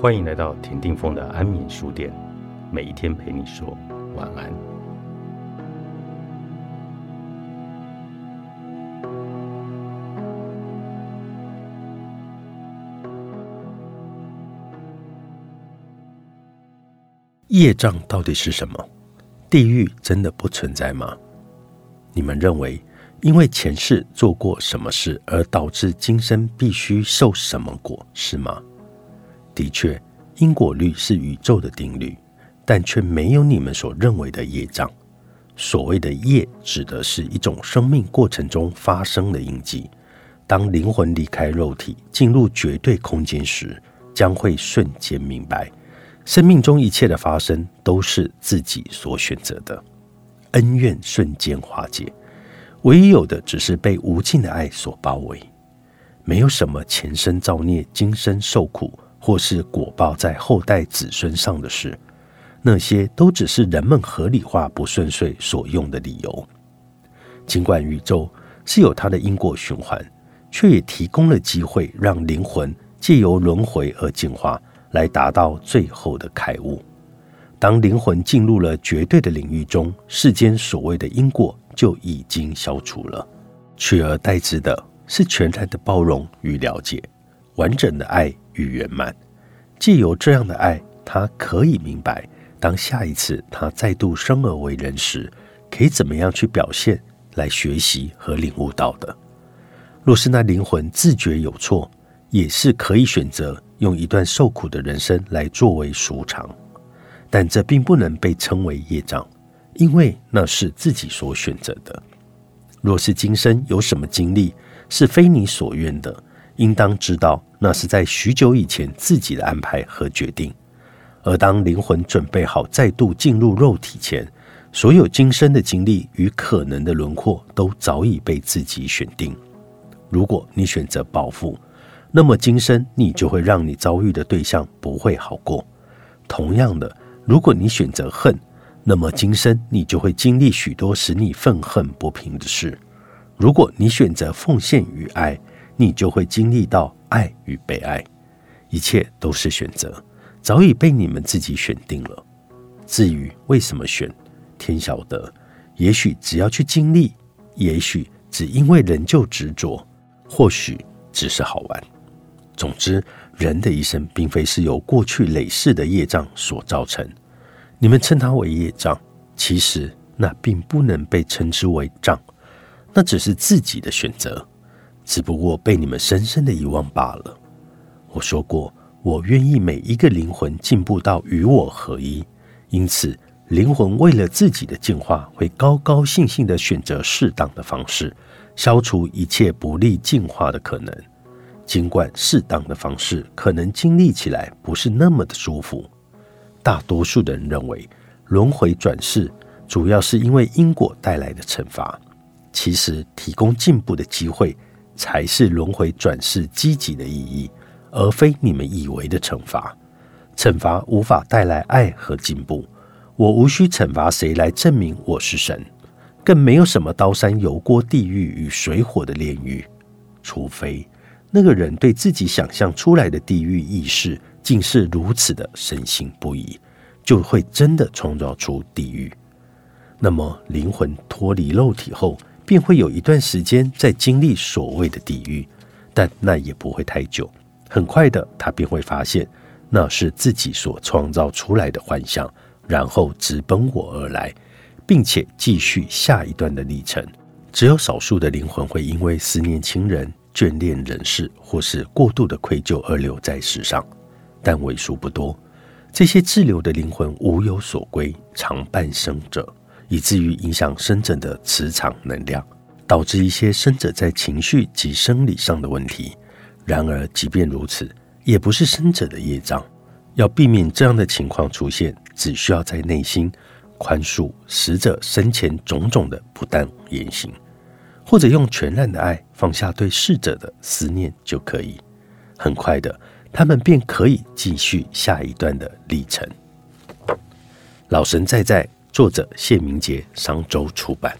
欢迎来到田定峰的安眠书店，每一天陪你说晚安。业障到底是什么？地狱真的不存在吗？你们认为，因为前世做过什么事而导致今生必须受什么果，是吗？的确，因果律是宇宙的定律，但却没有你们所认为的业障。所谓的业，指的是一种生命过程中发生的印记。当灵魂离开肉体，进入绝对空间时，将会瞬间明白，生命中一切的发生都是自己所选择的，恩怨瞬间化解，唯一有的只是被无尽的爱所包围。没有什么前生造孽，今生受苦。或是果报在后代子孙上的事，那些都只是人们合理化不顺遂所用的理由。尽管宇宙是有它的因果循环，却也提供了机会让灵魂借由轮回而进化，来达到最后的开悟。当灵魂进入了绝对的领域中，世间所谓的因果就已经消除了，取而代之的是全然的包容与了解，完整的爱。与圆满，借由这样的爱，他可以明白，当下一次他再度生而为人时，可以怎么样去表现，来学习和领悟到的。若是那灵魂自觉有错，也是可以选择用一段受苦的人生来作为赎偿，但这并不能被称为业障，因为那是自己所选择的。若是今生有什么经历是非你所愿的，应当知道，那是在许久以前自己的安排和决定。而当灵魂准备好再度进入肉体前，所有今生的经历与可能的轮廓都早已被自己选定。如果你选择报复，那么今生你就会让你遭遇的对象不会好过。同样的，如果你选择恨，那么今生你就会经历许多使你愤恨不平的事。如果你选择奉献与爱，你就会经历到爱与被爱，一切都是选择，早已被你们自己选定了。至于为什么选，天晓得。也许只要去经历，也许只因为仍旧执着，或许只是好玩。总之，人的一生并非是由过去累世的业障所造成。你们称它为业障，其实那并不能被称之为障，那只是自己的选择。只不过被你们深深的遗忘罢了。我说过，我愿意每一个灵魂进步到与我合一，因此灵魂为了自己的进化，会高高兴兴的选择适当的方式，消除一切不利进化的可能。尽管适当的方式可能经历起来不是那么的舒服，大多数的人认为轮回转世主要是因为因果带来的惩罚，其实提供进步的机会。才是轮回转世积极的意义，而非你们以为的惩罚。惩罚无法带来爱和进步。我无需惩罚谁来证明我是神，更没有什么刀山油锅、地狱与水火的炼狱。除非那个人对自己想象出来的地狱意识竟是如此的深信不疑，就会真的创造出地狱。那么灵魂脱离肉体后。便会有一段时间在经历所谓的地狱，但那也不会太久。很快的，他便会发现那是自己所创造出来的幻象，然后直奔我而来，并且继续下一段的历程。只有少数的灵魂会因为思念亲人、眷恋人世，或是过度的愧疚而留在世上，但为数不多。这些滞留的灵魂无有所归，常伴生者。以至于影响生者的磁场能量，导致一些生者在情绪及生理上的问题。然而，即便如此，也不是生者的业障。要避免这样的情况出现，只需要在内心宽恕死者生前种种的不当言行，或者用全然的爱放下对逝者的思念就可以。很快的，他们便可以继续下一段的历程。老神在在。作者谢明杰，商周出版。